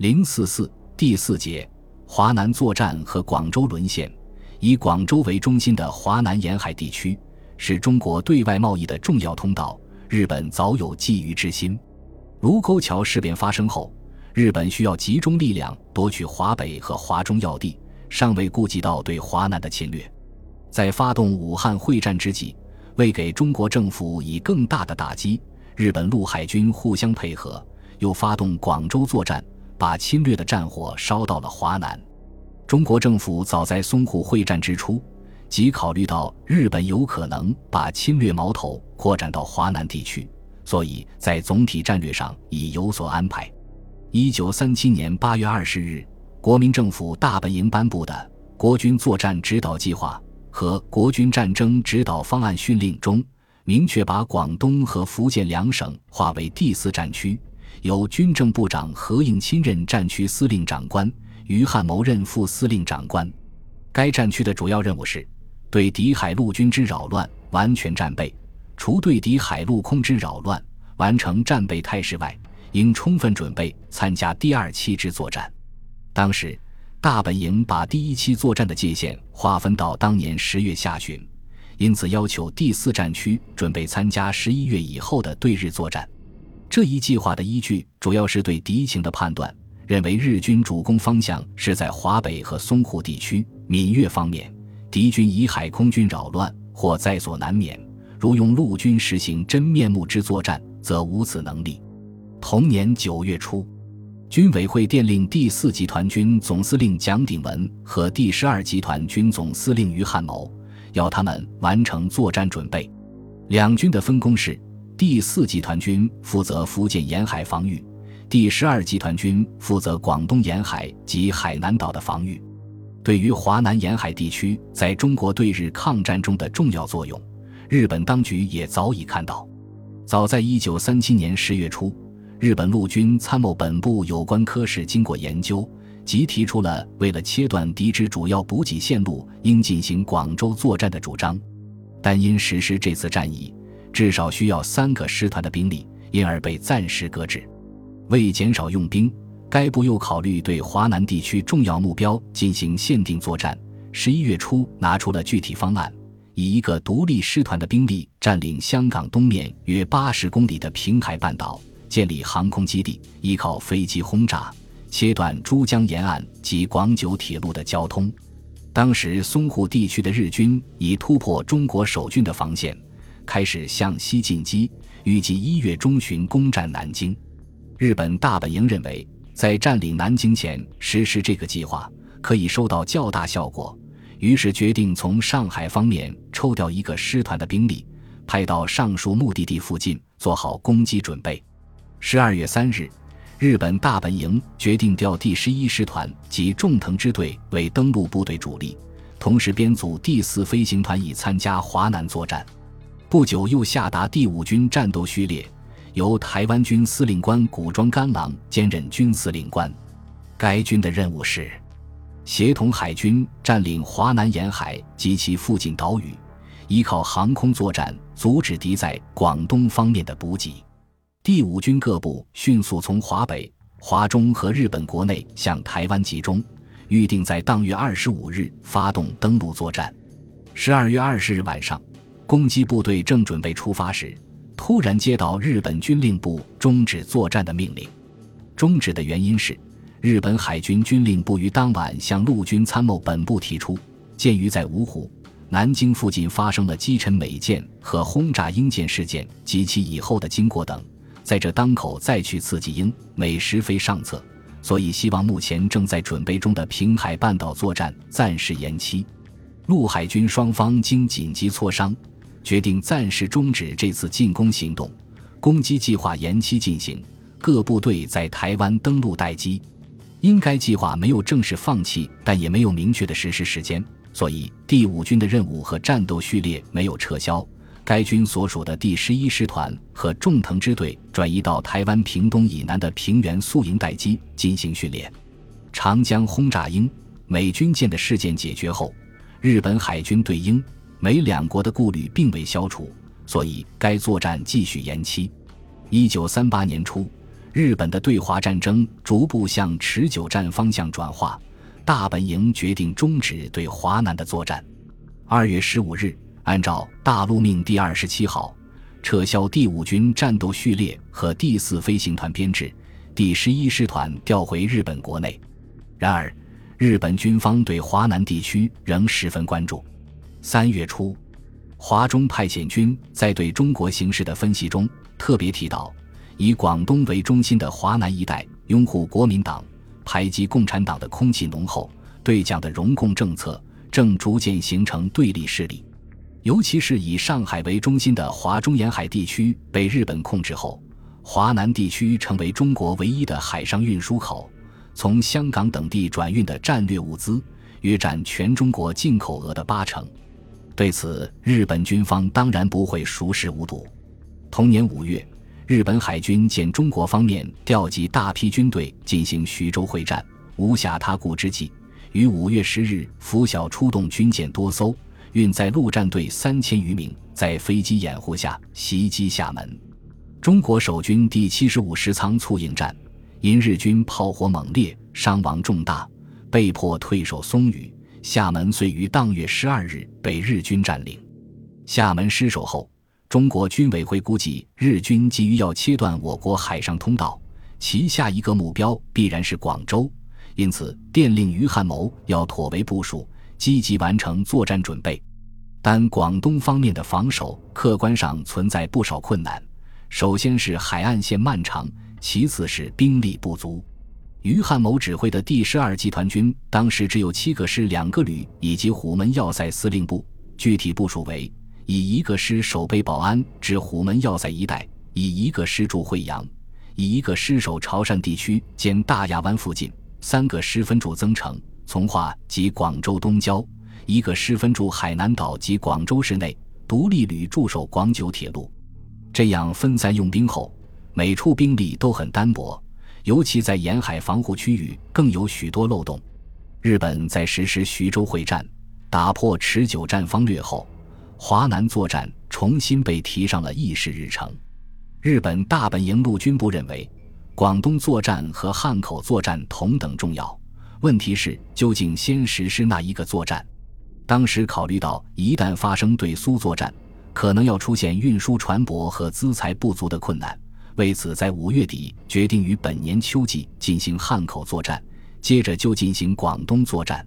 零四四第四节华南作战和广州沦陷。以广州为中心的华南沿海地区是中国对外贸易的重要通道，日本早有觊觎之心。卢沟桥事变发生后，日本需要集中力量夺取华北和华中要地，尚未顾及到对华南的侵略。在发动武汉会战之际，为给中国政府以更大的打击，日本陆海军互相配合，又发动广州作战，把侵略的战火烧到了华南。中国政府早在淞沪会战之初，即考虑到日本有可能把侵略矛头扩展到华南地区，所以在总体战略上已有所安排。一九三七年八月二十日，国民政府大本营颁布的《国军作战指导计划》和《国军战争指导方案训令》中，明确把广东和福建两省划为第四战区，由军政部长何应钦任战区司令长官。于汉谋任副司令长官，该战区的主要任务是对敌海陆军之扰乱完全战备，除对敌海陆空之扰乱完成战备态势外，应充分准备参加第二期之作战。当时大本营把第一期作战的界限划分到当年十月下旬，因此要求第四战区准备参加十一月以后的对日作战。这一计划的依据主要是对敌情的判断。认为日军主攻方向是在华北和淞沪地区、闽粤方面，敌军以海空军扰乱或在所难免。如用陆军实行真面目之作战，则无此能力。同年九月初，军委会电令第四集团军总司令蒋鼎文和第十二集团军总司令于汉谋，要他们完成作战准备。两军的分工是：第四集团军负责福建沿海防御。第十二集团军负责广东沿海及海南岛的防御。对于华南沿海地区在中国对日抗战中的重要作用，日本当局也早已看到。早在一九三七年十月初，日本陆军参谋本部有关科室经过研究，即提出了为了切断敌之主要补给线路，应进行广州作战的主张。但因实施这次战役至少需要三个师团的兵力，因而被暂时搁置。为减少用兵，该部又考虑对华南地区重要目标进行限定作战。十一月初，拿出了具体方案，以一个独立师团的兵力占领香港东面约八十公里的平海半岛，建立航空基地，依靠飞机轰炸，切断珠江沿岸及广九铁路的交通。当时淞沪地区的日军已突破中国守军的防线，开始向西进击，预计一月中旬攻占南京。日本大本营认为，在占领南京前实施这个计划可以收到较大效果，于是决定从上海方面抽调一个师团的兵力，派到上述目的地附近做好攻击准备。十二月三日，日本大本营决定调第十一师团及重藤支队为登陆部队主力，同时编组第四飞行团以参加华南作战。不久，又下达第五军战斗序列。由台湾军司令官古庄干郎兼任军司令官，该军的任务是协同海军占领华南沿海及其附近岛屿，依靠航空作战阻止敌在广东方面的补给。第五军各部迅速从华北、华中和日本国内向台湾集中，预定在当月二十五日发动登陆作战。十二月二十日晚上，攻击部队正准备出发时。突然接到日本军令部终止作战的命令，终止的原因是日本海军军令部于当晚向陆军参谋本部提出，鉴于在芜湖、南京附近发生了击沉美舰和轰炸英舰事件及其以后的经过等，在这当口再去刺激英美实非上策，所以希望目前正在准备中的平海半岛作战暂时延期。陆海军双方经紧急磋商。决定暂时终止这次进攻行动，攻击计划延期进行，各部队在台湾登陆待机。因该计划没有正式放弃，但也没有明确的实施时间，所以第五军的任务和战斗序列没有撤销。该军所属的第十一师团和重藤支队转移到台湾屏东以南的平原宿营待机进行训练。长江轰炸英美军舰的事件解决后，日本海军对英。美两国的顾虑并未消除，所以该作战继续延期。一九三八年初，日本的对华战争逐步向持久战方向转化，大本营决定终止对华南的作战。二月十五日，按照大陆命第二十七号，撤销第五军战斗序列和第四飞行团编制，第十一师团调回日本国内。然而，日本军方对华南地区仍十分关注。三月初，华中派遣军在对中国形势的分析中特别提到。以广东为中心的华南一带，拥护国民党、排挤共产党的空气浓厚，对蒋的融共政策正逐渐形成对立势力。尤其是以上海为中心的华中沿海地区被日本控制后，华南地区成为中国唯一的海上运输口，从香港等地转运的战略物资约占全中国进口额的八成。对此，日本军方当然不会熟视无睹。同年五月。日本海军见中国方面调集大批军队进行徐州会战，无暇他顾之际，于五月十日拂晓出动军舰多艘，运载陆战队三千余名，在飞机掩护下袭击厦门。中国守军第七十五师仓促应战，因日军炮火猛烈，伤亡重大，被迫退守松屿。厦门遂于当月十二日被日军占领。厦门失守后。中国军委会估计，日军急于要切断我国海上通道，其下一个目标必然是广州，因此电令于汉谋要妥为部署，积极完成作战准备。但广东方面的防守客观上存在不少困难，首先是海岸线漫长，其次是兵力不足。于汉谋指挥的第十二集团军当时只有七个师、两个旅以及虎门要塞司令部，具体部署为。以一个师守备保安至虎门要塞一带，以一个师驻惠阳，以一个师守潮汕地区兼大亚湾附近，三个师分驻增城、从化及广州东郊，一个师分驻海南岛及广州市内，独立旅驻守广九铁路。这样分散用兵后，每处兵力都很单薄，尤其在沿海防护区域更有许多漏洞。日本在实施徐州会战，打破持久战方略后。华南作战重新被提上了议事日程。日本大本营陆军部认为，广东作战和汉口作战同等重要。问题是，究竟先实施哪一个作战？当时考虑到一旦发生对苏作战，可能要出现运输船舶和资财不足的困难，为此在五月底决定于本年秋季进行汉口作战，接着就进行广东作战。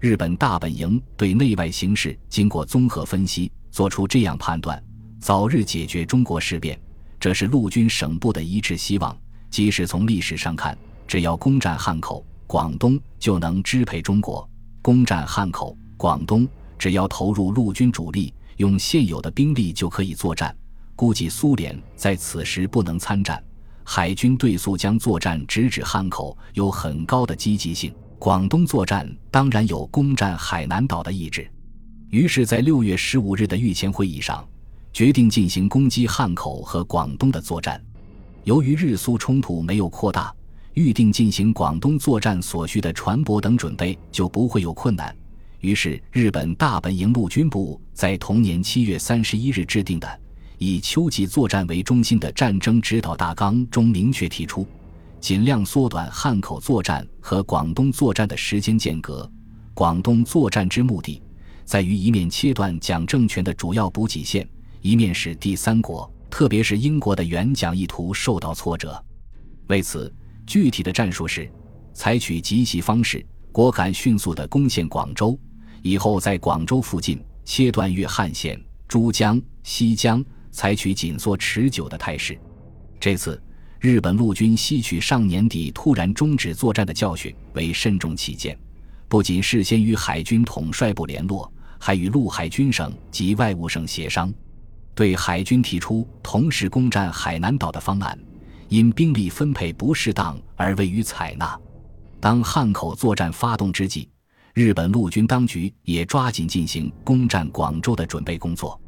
日本大本营对内外形势经过综合分析，作出这样判断：早日解决中国事变，这是陆军省部的一致希望。即使从历史上看，只要攻占汉口、广东，就能支配中国；攻占汉口、广东，只要投入陆军主力，用现有的兵力就可以作战。估计苏联在此时不能参战，海军对苏将作战直指汉口，有很高的积极性。广东作战当然有攻占海南岛的意志，于是，在六月十五日的御前会议上，决定进行攻击汉口和广东的作战。由于日苏冲突没有扩大，预定进行广东作战所需的船舶等准备就不会有困难。于是，日本大本营陆军部在同年七月三十一日制定的以秋季作战为中心的战争指导大纲中明确提出。尽量缩短汉口作战和广东作战的时间间隔。广东作战之目的，在于一面切断蒋政权的主要补给线，一面使第三国，特别是英国的援蒋意图受到挫折。为此，具体的战术是采取急袭方式，果敢迅速地攻陷广州，以后在广州附近切断粤汉线、珠江、西江，采取紧缩持久的态势。这次。日本陆军吸取上年底突然终止作战的教训，为慎重起见，不仅事先与海军统帅部联络，还与陆海军省及外务省协商，对海军提出同时攻占海南岛的方案，因兵力分配不适当而未予采纳。当汉口作战发动之际，日本陆军当局也抓紧进行攻占广州的准备工作。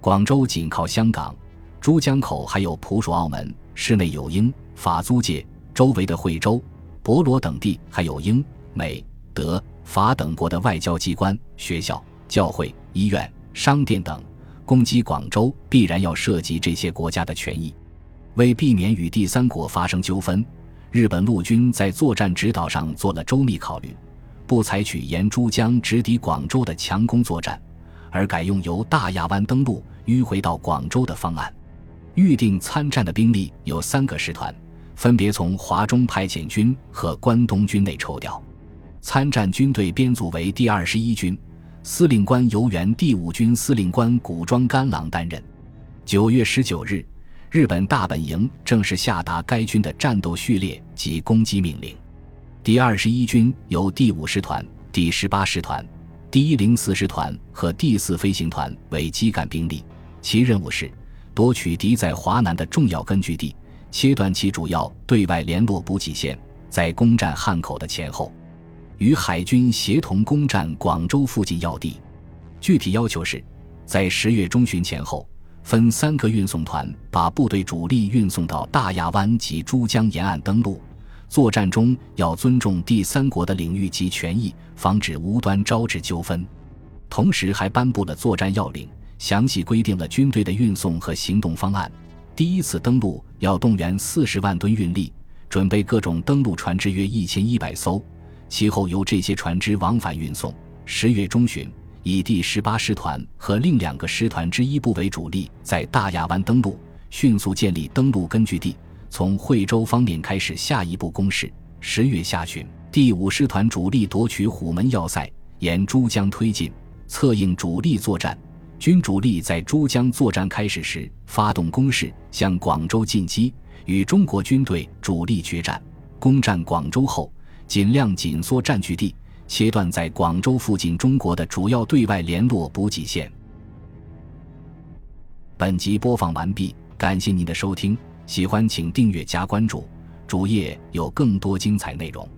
广州紧靠香港，珠江口还有葡属澳门。市内有英法租界，周围的惠州、博罗等地还有英美德法等国的外交机关、学校、教会、医院、商店等。攻击广州必然要涉及这些国家的权益。为避免与第三国发生纠纷，日本陆军在作战指导上做了周密考虑，不采取沿珠江直抵广州的强攻作战，而改用由大亚湾登陆迂回到广州的方案。预定参战的兵力有三个师团，分别从华中派遣军和关东军内抽调。参战军队编组为第二十一军，司令官由原第五军司令官古庄甘郎担任。九月十九日，日本大本营正式下达该军的战斗序列及攻击命令。第二十一军由第五师团、第十八师团、第一零四师团和第四飞行团为基干兵力，其任务是。夺取敌在华南的重要根据地，切断其主要对外联络补给线，在攻占汉口的前后，与海军协同攻占广州附近要地。具体要求是，在十月中旬前后，分三个运送团把部队主力运送到大亚湾及珠江沿岸登陆。作战中要尊重第三国的领域及权益，防止无端招致纠纷。同时，还颁布了作战要领。详细规定了军队的运送和行动方案。第一次登陆要动员四十万吨运力，准备各种登陆船只约一千一百艘，其后由这些船只往返运送。十月中旬，以第十八师团和另两个师团之一部为主力，在大亚湾登陆，迅速建立登陆根据地，从惠州方面开始下一步攻势。十月下旬，第五师团主力夺取虎门要塞，沿珠江推进，策应主力作战。军主力在珠江作战开始时发动攻势，向广州进击，与中国军队主力决战。攻占广州后，尽量紧缩占据地，切断在广州附近中国的主要对外联络补给线。本集播放完毕，感谢您的收听，喜欢请订阅加关注，主页有更多精彩内容。